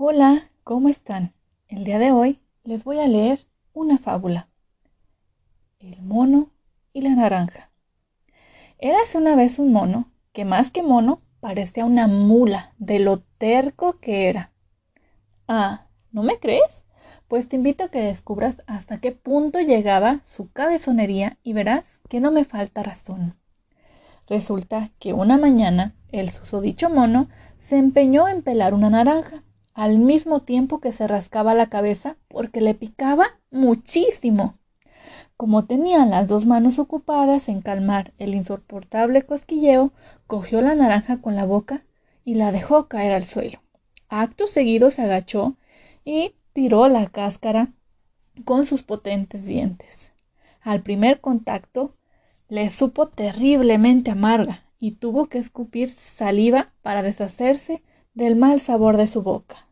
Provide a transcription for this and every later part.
Hola, ¿cómo están? El día de hoy les voy a leer una fábula. El mono y la naranja. Érase una vez un mono que más que mono parecía una mula de lo terco que era. Ah, ¿no me crees? Pues te invito a que descubras hasta qué punto llegaba su cabezonería y verás que no me falta razón. Resulta que una mañana el susodicho mono se empeñó en pelar una naranja, al mismo tiempo que se rascaba la cabeza porque le picaba muchísimo. Como tenía las dos manos ocupadas en calmar el insoportable cosquilleo, cogió la naranja con la boca y la dejó caer al suelo. Acto seguido se agachó y tiró la cáscara con sus potentes dientes. Al primer contacto le supo terriblemente amarga y tuvo que escupir saliva para deshacerse del mal sabor de su boca.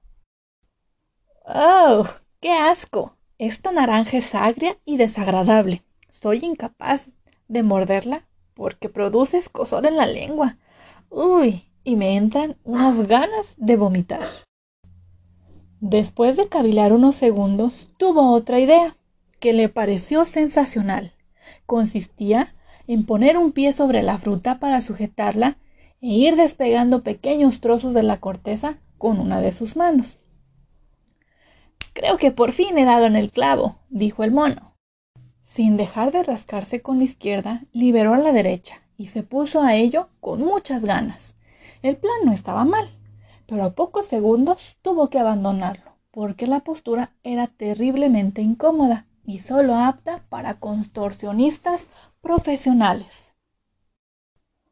¡Oh! ¡Qué asco! Esta naranja es agria y desagradable. Soy incapaz de morderla porque produce escosor en la lengua. ¡Uy! Y me entran unas ganas de vomitar. Después de cavilar unos segundos, tuvo otra idea, que le pareció sensacional. Consistía en poner un pie sobre la fruta para sujetarla e ir despegando pequeños trozos de la corteza con una de sus manos. Creo que por fin he dado en el clavo, dijo el mono. Sin dejar de rascarse con la izquierda, liberó a la derecha y se puso a ello con muchas ganas. El plan no estaba mal pero a pocos segundos tuvo que abandonarlo, porque la postura era terriblemente incómoda y solo apta para contorsionistas profesionales.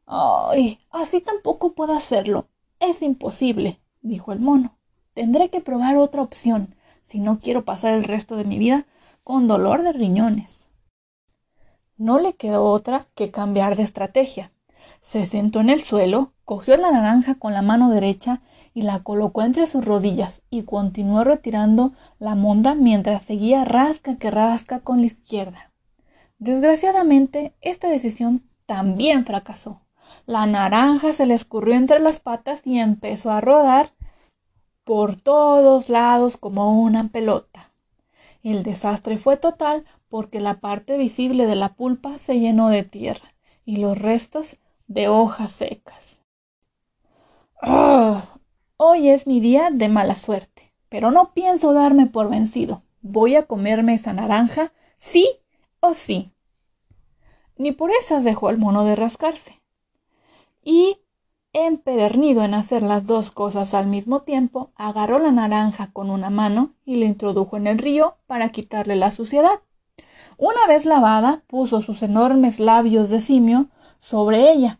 Ay, así tampoco puedo hacerlo. Es imposible, dijo el mono. Tendré que probar otra opción, si no quiero pasar el resto de mi vida con dolor de riñones. No le quedó otra que cambiar de estrategia. Se sentó en el suelo, cogió la naranja con la mano derecha y la colocó entre sus rodillas y continuó retirando la monda mientras seguía rasca que rasca con la izquierda. Desgraciadamente, esta decisión también fracasó. La naranja se le escurrió entre las patas y empezó a rodar por todos lados como una pelota. El desastre fue total porque la parte visible de la pulpa se llenó de tierra y los restos de hojas secas. ¡Ah! Hoy es mi día de mala suerte, pero no pienso darme por vencido. Voy a comerme esa naranja, sí o sí. Ni por esas dejó el mono de rascarse. Y, empedernido en hacer las dos cosas al mismo tiempo, agarró la naranja con una mano y la introdujo en el río para quitarle la suciedad. Una vez lavada, puso sus enormes labios de simio sobre ella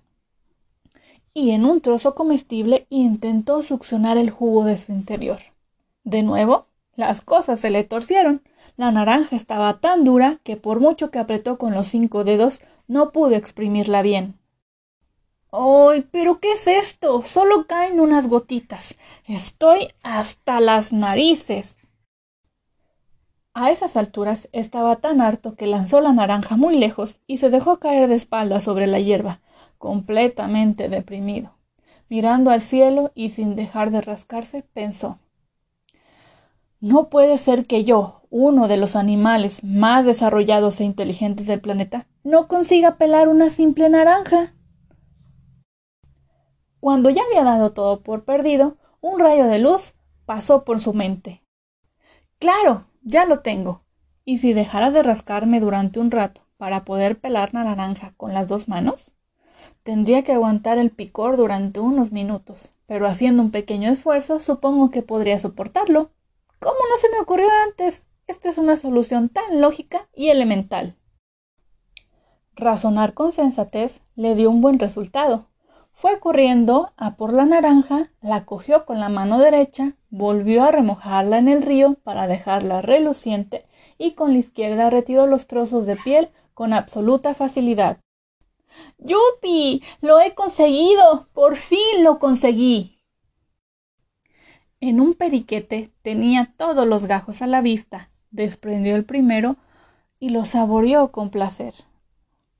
y en un trozo comestible intentó succionar el jugo de su interior. De nuevo, las cosas se le torcieron. La naranja estaba tan dura que por mucho que apretó con los cinco dedos no pudo exprimirla bien. ¡Ay! ¿Pero qué es esto? Solo caen unas gotitas. Estoy hasta las narices. A esas alturas estaba tan harto que lanzó la naranja muy lejos y se dejó caer de espaldas sobre la hierba, completamente deprimido. Mirando al cielo y sin dejar de rascarse, pensó No puede ser que yo, uno de los animales más desarrollados e inteligentes del planeta, no consiga pelar una simple naranja. Cuando ya había dado todo por perdido, un rayo de luz pasó por su mente. Claro, ya lo tengo. ¿Y si dejara de rascarme durante un rato para poder pelar la naranja con las dos manos? Tendría que aguantar el picor durante unos minutos, pero haciendo un pequeño esfuerzo supongo que podría soportarlo. ¿Cómo no se me ocurrió antes? Esta es una solución tan lógica y elemental. Razonar con sensatez le dio un buen resultado. Fue corriendo a por la naranja, la cogió con la mano derecha, volvió a remojarla en el río para dejarla reluciente y con la izquierda retiró los trozos de piel con absoluta facilidad. ¡Yupi! ¡Lo he conseguido! ¡Por fin lo conseguí! En un periquete tenía todos los gajos a la vista. Desprendió el primero y lo saboreó con placer.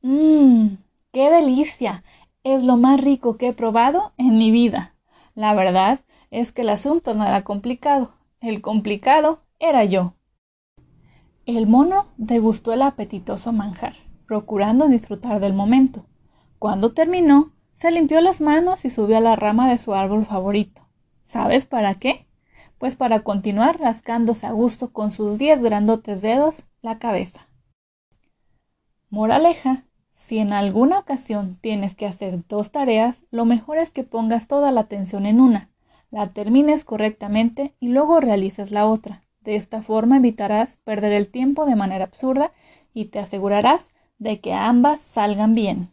¡Mmm! ¡Qué delicia! Es lo más rico que he probado en mi vida. La verdad es que el asunto no era complicado, el complicado era yo. El mono degustó el apetitoso manjar, procurando disfrutar del momento. Cuando terminó, se limpió las manos y subió a la rama de su árbol favorito. ¿Sabes para qué? Pues para continuar rascándose a gusto con sus diez grandotes dedos la cabeza. Moraleja. Si en alguna ocasión tienes que hacer dos tareas, lo mejor es que pongas toda la atención en una, la termines correctamente y luego realices la otra. De esta forma evitarás perder el tiempo de manera absurda y te asegurarás de que ambas salgan bien.